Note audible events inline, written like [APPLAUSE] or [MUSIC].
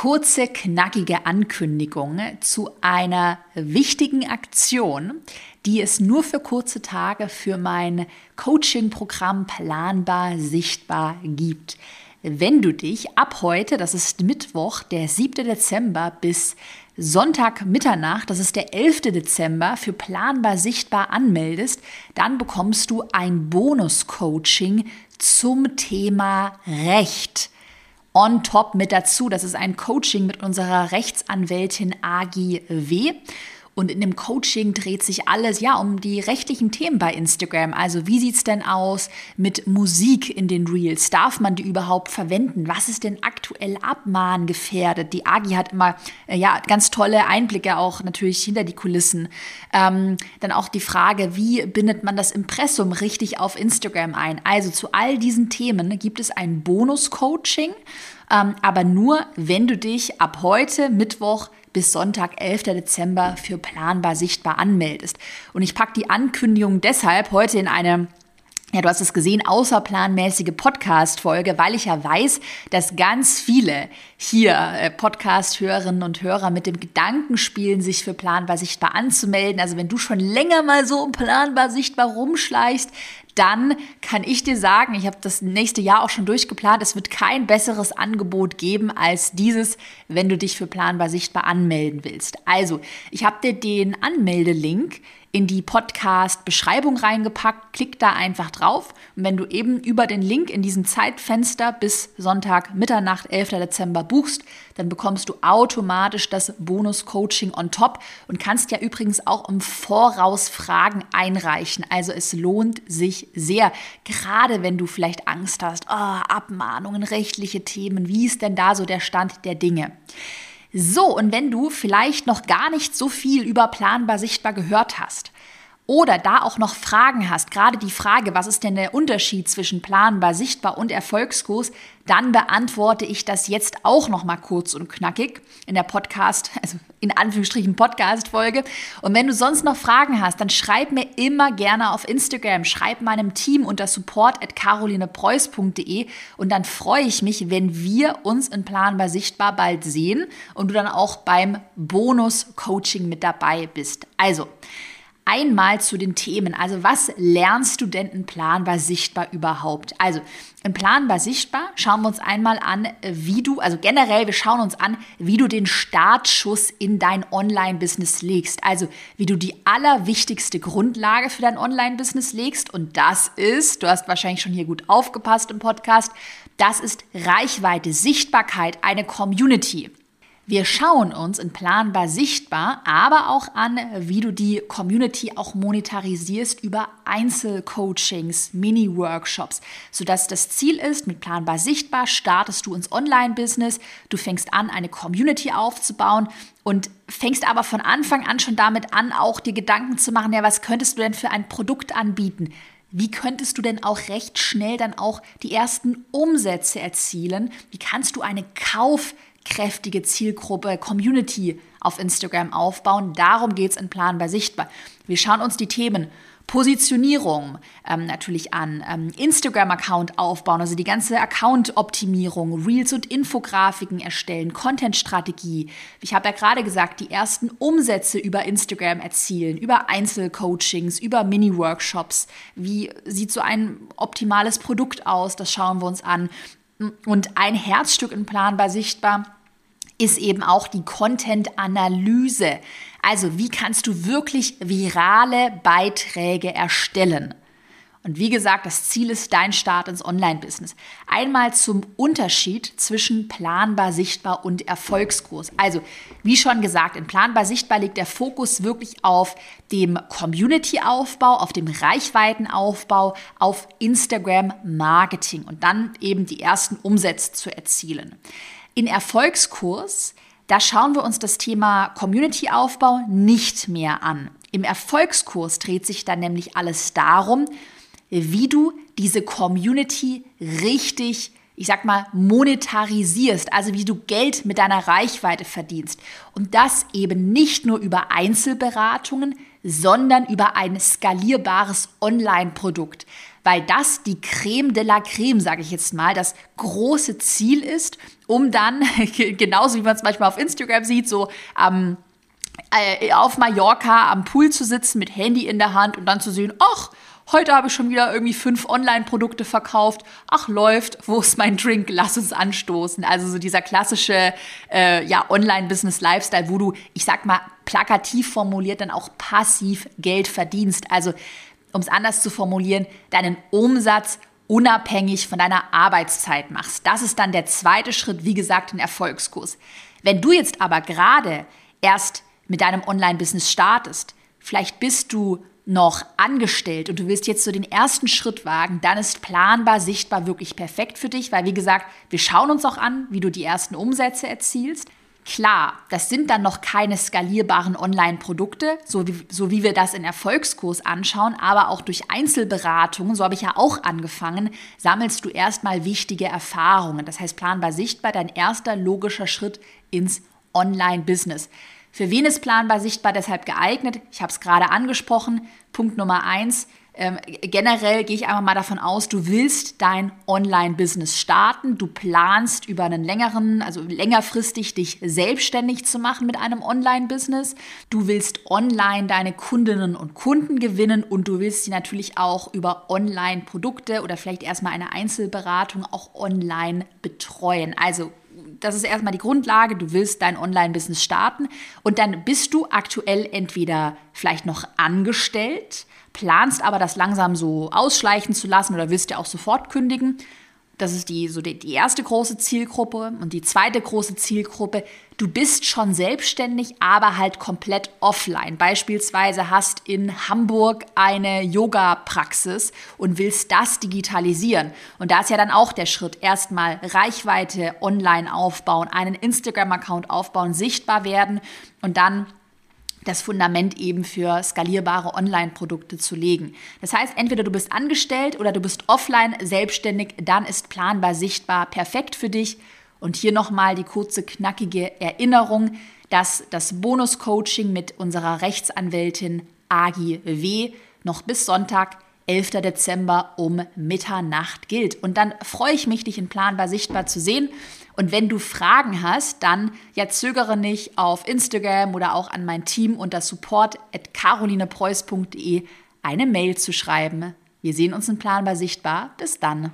kurze, knackige Ankündigung zu einer wichtigen Aktion, die es nur für kurze Tage für mein Coaching-Programm Planbar Sichtbar gibt. Wenn du dich ab heute, das ist Mittwoch, der 7. Dezember bis Sonntag Mitternacht, das ist der 11. Dezember, für Planbar Sichtbar anmeldest, dann bekommst du ein Bonus-Coaching zum Thema Recht on top mit dazu. Das ist ein Coaching mit unserer Rechtsanwältin Agi W. Und in dem Coaching dreht sich alles ja um die rechtlichen Themen bei Instagram. Also wie sieht es denn aus mit Musik in den Reels? Darf man die überhaupt verwenden? Was ist denn aktuell abmahngefährdet? Die Agi hat immer äh, ja ganz tolle Einblicke auch natürlich hinter die Kulissen. Ähm, dann auch die Frage, wie bindet man das Impressum richtig auf Instagram ein? Also zu all diesen Themen gibt es ein Bonus-Coaching, ähm, aber nur, wenn du dich ab heute Mittwoch bis Sonntag, 11. Dezember für planbar sichtbar anmeldest. Und ich packe die Ankündigung deshalb heute in eine ja, du hast es gesehen, außerplanmäßige Podcast-Folge, weil ich ja weiß, dass ganz viele hier äh, Podcast-Hörerinnen und Hörer mit dem Gedanken spielen, sich für Planbar Sichtbar anzumelden. Also wenn du schon länger mal so um Planbar Sichtbar rumschleichst, dann kann ich dir sagen, ich habe das nächste Jahr auch schon durchgeplant, es wird kein besseres Angebot geben als dieses, wenn du dich für Planbar Sichtbar anmelden willst. Also, ich habe dir den Anmeldelink in die Podcast-Beschreibung reingepackt. Klick da einfach drauf. Und wenn du eben über den Link in diesem Zeitfenster bis Sonntag Mitternacht, 11. Dezember buchst, dann bekommst du automatisch das Bonus-Coaching on top und kannst ja übrigens auch im Voraus Fragen einreichen. Also es lohnt sich sehr, gerade wenn du vielleicht Angst hast, oh, Abmahnungen, rechtliche Themen, wie ist denn da so der Stand der Dinge? So, und wenn du vielleicht noch gar nicht so viel über planbar sichtbar gehört hast oder da auch noch Fragen hast, gerade die Frage, was ist denn der Unterschied zwischen planbar sichtbar und Erfolgskurs, dann beantworte ich das jetzt auch noch mal kurz und knackig in der Podcast, also in Anführungsstrichen Podcast-Folge. Und wenn du sonst noch Fragen hast, dann schreib mir immer gerne auf Instagram, schreib meinem Team unter support at carolinepreuß.de und dann freue ich mich, wenn wir uns in Planbar Sichtbar bald sehen und du dann auch beim Bonus-Coaching mit dabei bist. Also, einmal zu den Themen. Also was lernst du denn in Planbar Sichtbar überhaupt? Also in Planbar Sichtbar schauen wir uns einmal an, wie du, also generell, wir schauen uns an, wie du den Startschuss in dein Online-Business legst. Also wie du die allerwichtigste Grundlage für dein Online-Business legst. Und das ist, du hast wahrscheinlich schon hier gut aufgepasst im Podcast, das ist Reichweite, Sichtbarkeit, eine Community. Wir schauen uns in Planbar sichtbar, aber auch an, wie du die Community auch monetarisierst über Einzelcoachings, Mini-Workshops, sodass das Ziel ist, mit Planbar sichtbar startest du ins Online-Business, du fängst an, eine Community aufzubauen und fängst aber von Anfang an schon damit an, auch dir Gedanken zu machen, ja, was könntest du denn für ein Produkt anbieten? Wie könntest du denn auch recht schnell dann auch die ersten Umsätze erzielen? Wie kannst du eine Kauf- kräftige Zielgruppe, Community auf Instagram aufbauen. Darum geht es in Planbar Sichtbar. Wir schauen uns die Themen Positionierung ähm, natürlich an, ähm, Instagram-Account aufbauen, also die ganze Account-Optimierung, Reels und Infografiken erstellen, Content-Strategie. Ich habe ja gerade gesagt, die ersten Umsätze über Instagram erzielen, über Einzelcoachings, über Mini-Workshops. Wie sieht so ein optimales Produkt aus? Das schauen wir uns an. Und ein Herzstück in Planbar Sichtbar ist eben auch die Content-Analyse. Also wie kannst du wirklich virale Beiträge erstellen? Und wie gesagt, das Ziel ist dein Start ins Online-Business. Einmal zum Unterschied zwischen planbar sichtbar und Erfolgskurs. Also, wie schon gesagt, in planbar sichtbar liegt der Fokus wirklich auf dem Community-Aufbau, auf dem Reichweitenaufbau, auf Instagram-Marketing und dann eben die ersten Umsätze zu erzielen. In Erfolgskurs, da schauen wir uns das Thema Community-Aufbau nicht mehr an. Im Erfolgskurs dreht sich dann nämlich alles darum, wie du diese Community richtig, ich sag mal, monetarisierst, also wie du Geld mit deiner Reichweite verdienst. Und das eben nicht nur über Einzelberatungen, sondern über ein skalierbares Online-Produkt weil das die Creme de la Creme, sage ich jetzt mal, das große Ziel ist um dann, [LAUGHS] genauso wie man es manchmal auf Instagram sieht, so am äh, auf Mallorca am Pool zu sitzen mit Handy in der Hand und dann zu sehen, ach, heute habe ich schon wieder irgendwie fünf Online-Produkte verkauft. Ach, läuft, wo ist mein Drink? Lass uns anstoßen. Also so dieser klassische äh, ja, Online-Business-Lifestyle, wo du, ich sag mal, plakativ formuliert dann auch passiv Geld verdienst. Also, um es anders zu formulieren, deinen Umsatz unabhängig von deiner Arbeitszeit machst. Das ist dann der zweite Schritt, wie gesagt, ein Erfolgskurs. Wenn du jetzt aber gerade erst mit deinem Online-Business startest, vielleicht bist du noch angestellt und du willst jetzt so den ersten Schritt wagen, dann ist planbar, sichtbar wirklich perfekt für dich, weil wie gesagt, wir schauen uns auch an, wie du die ersten Umsätze erzielst. Klar, das sind dann noch keine skalierbaren Online-Produkte, so wie, so wie wir das in Erfolgskurs anschauen, aber auch durch Einzelberatungen, so habe ich ja auch angefangen, sammelst du erstmal wichtige Erfahrungen. Das heißt, planbar sichtbar, dein erster logischer Schritt ins Online-Business. Für wen ist planbar sichtbar deshalb geeignet? Ich habe es gerade angesprochen. Punkt Nummer eins. Ähm, generell gehe ich einfach mal davon aus, du willst dein Online-Business starten. Du planst über einen längeren, also längerfristig dich selbstständig zu machen mit einem Online-Business. Du willst online deine Kundinnen und Kunden gewinnen und du willst sie natürlich auch über Online-Produkte oder vielleicht erstmal eine Einzelberatung auch online betreuen. Also das ist erstmal die Grundlage, du willst dein Online-Business starten und dann bist du aktuell entweder vielleicht noch angestellt, planst aber das langsam so ausschleichen zu lassen oder willst ja auch sofort kündigen das ist die, so die, die erste große Zielgruppe. Und die zweite große Zielgruppe, du bist schon selbstständig, aber halt komplett offline. Beispielsweise hast in Hamburg eine Yoga-Praxis und willst das digitalisieren. Und da ist ja dann auch der Schritt, erstmal Reichweite online aufbauen, einen Instagram-Account aufbauen, sichtbar werden und dann das Fundament eben für skalierbare Online-Produkte zu legen. Das heißt, entweder du bist angestellt oder du bist offline selbstständig, dann ist planbar sichtbar perfekt für dich. Und hier nochmal die kurze, knackige Erinnerung, dass das Bonus-Coaching mit unserer Rechtsanwältin Agi W. noch bis Sonntag 11. Dezember um Mitternacht gilt. Und dann freue ich mich, dich in Planbar sichtbar zu sehen. Und wenn du Fragen hast, dann ja zögere nicht auf Instagram oder auch an mein Team unter support.carolinepreuß.de eine Mail zu schreiben. Wir sehen uns in Planbar sichtbar. Bis dann.